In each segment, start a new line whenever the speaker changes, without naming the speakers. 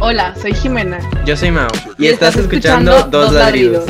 Hola, soy Jimena.
Yo soy Mau. Y, estás, escuchando, Dos ladridos.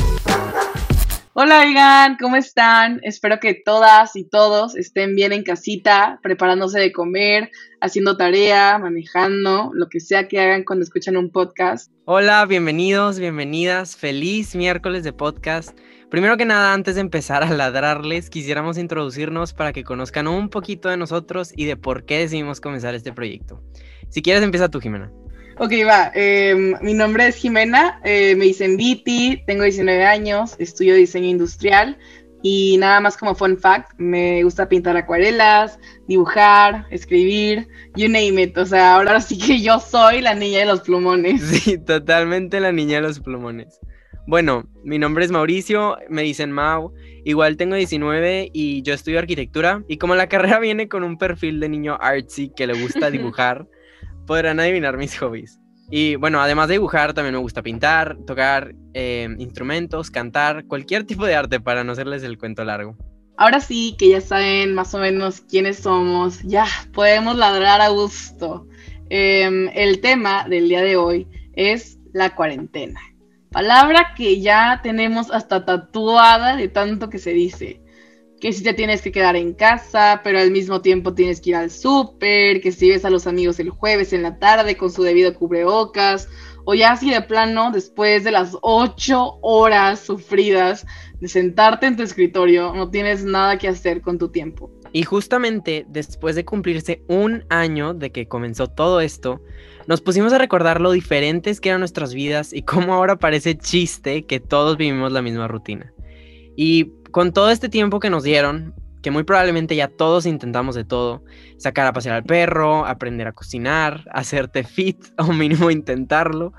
Hola, oigan, ¿cómo están? Espero que todas y todos estén bien en casita, preparándose de comer, haciendo tarea, manejando, lo que sea que hagan cuando escuchan un podcast.
Hola, bienvenidos, bienvenidas. Feliz miércoles de podcast. Primero que nada, antes de empezar a ladrarles, quisiéramos introducirnos para que conozcan un poquito de nosotros y de por qué decidimos comenzar este proyecto. Si quieres, empieza tú, Jimena.
Ok, va. Em, mi nombre es Jimena, eh, me dicen Viti, tengo 19 años, estudio diseño industrial y nada más como fun fact, me gusta pintar acuarelas, dibujar, escribir, you name it. O sea, ahora sí que yo soy la niña de los plumones.
Sí, totalmente la niña de los plumones. Bueno, mi nombre es Mauricio, me dicen Mau, igual tengo 19 y yo estudio arquitectura y como la carrera viene con un perfil de niño artsy que le gusta dibujar, podrán adivinar mis hobbies. Y bueno, además de dibujar, también me gusta pintar, tocar eh, instrumentos, cantar, cualquier tipo de arte para no hacerles el cuento largo.
Ahora sí que ya saben más o menos quiénes somos, ya podemos ladrar a gusto. Em, el tema del día de hoy es la cuarentena. Palabra que ya tenemos hasta tatuada de tanto que se dice que si te tienes que quedar en casa, pero al mismo tiempo tienes que ir al súper, que si ves a los amigos el jueves en la tarde con su debido cubrebocas, o ya así de plano, después de las ocho horas sufridas de sentarte en tu escritorio, no tienes nada que hacer con tu tiempo.
Y justamente después de cumplirse un año de que comenzó todo esto, nos pusimos a recordar lo diferentes que eran nuestras vidas y cómo ahora parece chiste que todos vivimos la misma rutina. Y con todo este tiempo que nos dieron, que muy probablemente ya todos intentamos de todo, sacar a pasear al perro, aprender a cocinar, hacerte fit o mínimo intentarlo,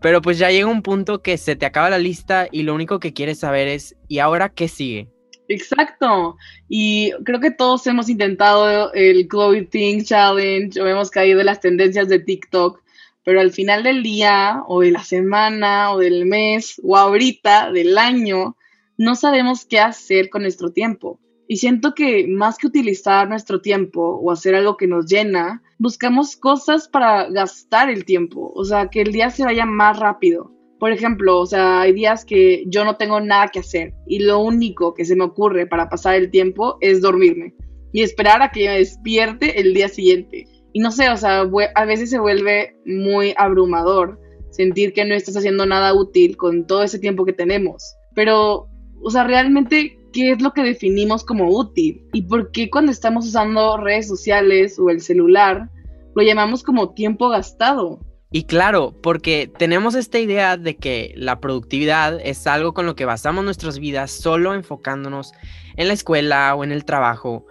pero pues ya llega un punto que se te acaba la lista y lo único que quieres saber es, ¿y ahora qué sigue?
Exacto. Y creo que todos hemos intentado el Clothing Challenge o hemos caído en las tendencias de TikTok, pero al final del día o de la semana o del mes o ahorita del año, no sabemos qué hacer con nuestro tiempo. Y siento que más que utilizar nuestro tiempo o hacer algo que nos llena, buscamos cosas para gastar el tiempo, o sea, que el día se vaya más rápido. Por ejemplo, o sea, hay días que yo no tengo nada que hacer y lo único que se me ocurre para pasar el tiempo es dormirme y esperar a que me despierte el día siguiente. Y no sé, o sea, a veces se vuelve muy abrumador sentir que no estás haciendo nada útil con todo ese tiempo que tenemos. Pero o sea, realmente, ¿qué es lo que definimos como útil? ¿Y por qué cuando estamos usando redes sociales o el celular, lo llamamos como tiempo gastado?
Y claro, porque tenemos esta idea de que la productividad es algo con lo que basamos nuestras vidas solo enfocándonos en la escuela o en el trabajo,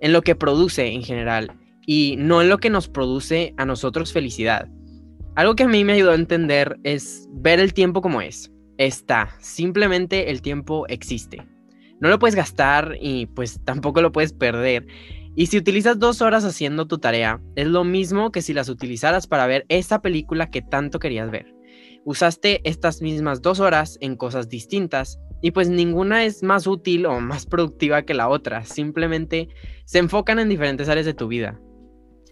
en lo que produce en general y no en lo que nos produce a nosotros felicidad. Algo que a mí me ayudó a entender es ver el tiempo como es está. Simplemente el tiempo existe. No lo puedes gastar y pues tampoco lo puedes perder. Y si utilizas dos horas haciendo tu tarea, es lo mismo que si las utilizaras para ver esa película que tanto querías ver. Usaste estas mismas dos horas en cosas distintas y pues ninguna es más útil o más productiva que la otra. Simplemente se enfocan en diferentes áreas de tu vida.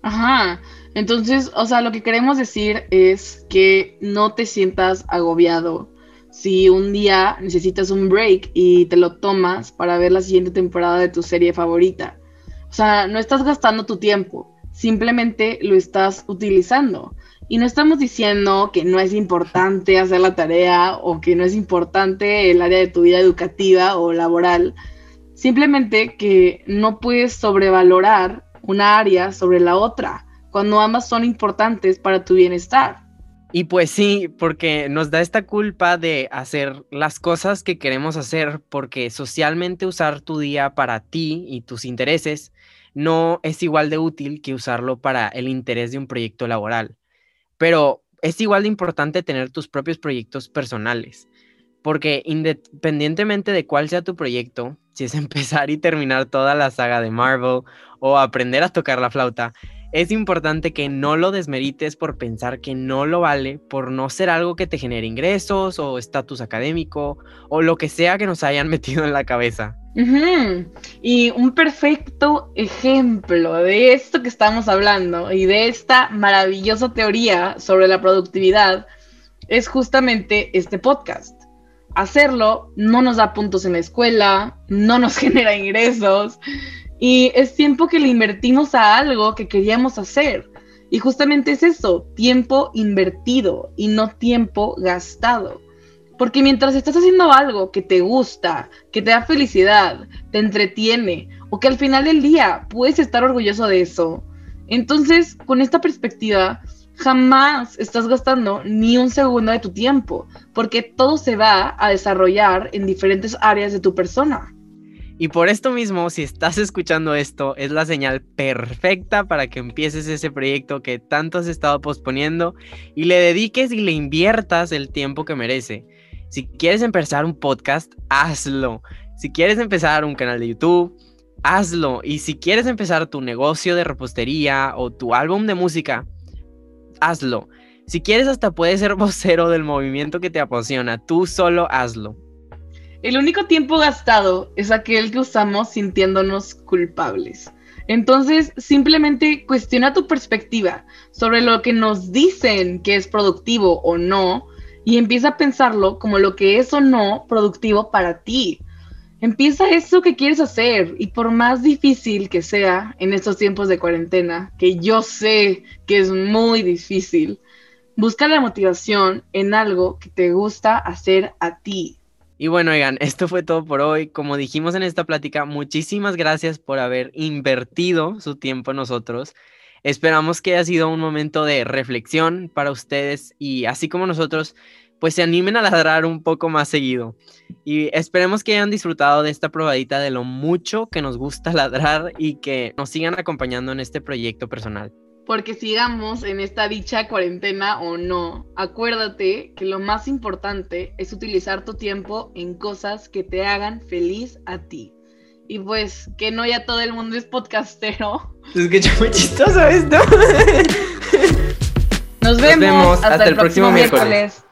Ajá, entonces, o sea, lo que queremos decir es que no te sientas agobiado si un día necesitas un break y te lo tomas para ver la siguiente temporada de tu serie favorita. O sea, no estás gastando tu tiempo, simplemente lo estás utilizando. Y no estamos diciendo que no es importante hacer la tarea o que no es importante el área de tu vida educativa o laboral. Simplemente que no puedes sobrevalorar una área sobre la otra cuando ambas son importantes para tu bienestar.
Y pues sí, porque nos da esta culpa de hacer las cosas que queremos hacer, porque socialmente usar tu día para ti y tus intereses no es igual de útil que usarlo para el interés de un proyecto laboral. Pero es igual de importante tener tus propios proyectos personales, porque independientemente de cuál sea tu proyecto, si es empezar y terminar toda la saga de Marvel o aprender a tocar la flauta, es importante que no lo desmerites por pensar que no lo vale, por no ser algo que te genere ingresos o estatus académico o lo que sea que nos hayan metido en la cabeza.
Y un perfecto ejemplo de esto que estamos hablando y de esta maravillosa teoría sobre la productividad es justamente este podcast. Hacerlo no nos da puntos en la escuela, no nos genera ingresos, y es tiempo que le invertimos a algo que queríamos hacer. Y justamente es eso, tiempo invertido y no tiempo gastado. Porque mientras estás haciendo algo que te gusta, que te da felicidad, te entretiene, o que al final del día puedes estar orgulloso de eso, entonces con esta perspectiva jamás estás gastando ni un segundo de tu tiempo, porque todo se va a desarrollar en diferentes áreas de tu persona.
Y por esto mismo, si estás escuchando esto, es la señal perfecta para que empieces ese proyecto que tanto has estado posponiendo y le dediques y le inviertas el tiempo que merece. Si quieres empezar un podcast, hazlo. Si quieres empezar un canal de YouTube, hazlo. Y si quieres empezar tu negocio de repostería o tu álbum de música, hazlo. Si quieres hasta puedes ser vocero del movimiento que te apasiona, tú solo hazlo.
El único tiempo gastado es aquel que usamos sintiéndonos culpables. Entonces, simplemente cuestiona tu perspectiva sobre lo que nos dicen que es productivo o no y empieza a pensarlo como lo que es o no productivo para ti. Empieza eso que quieres hacer y por más difícil que sea en estos tiempos de cuarentena, que yo sé que es muy difícil, busca la motivación en algo que te gusta hacer a ti.
Y bueno, oigan, esto fue todo por hoy. Como dijimos en esta plática, muchísimas gracias por haber invertido su tiempo en nosotros. Esperamos que haya sido un momento de reflexión para ustedes y así como nosotros, pues se animen a ladrar un poco más seguido. Y esperemos que hayan disfrutado de esta probadita de lo mucho que nos gusta ladrar y que nos sigan acompañando en este proyecto personal
porque sigamos en esta dicha cuarentena o no, acuérdate que lo más importante es utilizar tu tiempo en cosas que te hagan feliz a ti. Y pues que no ya todo el mundo es podcastero.
Es que muy chistoso esto.
Nos vemos, hasta, el próximo, miércoles.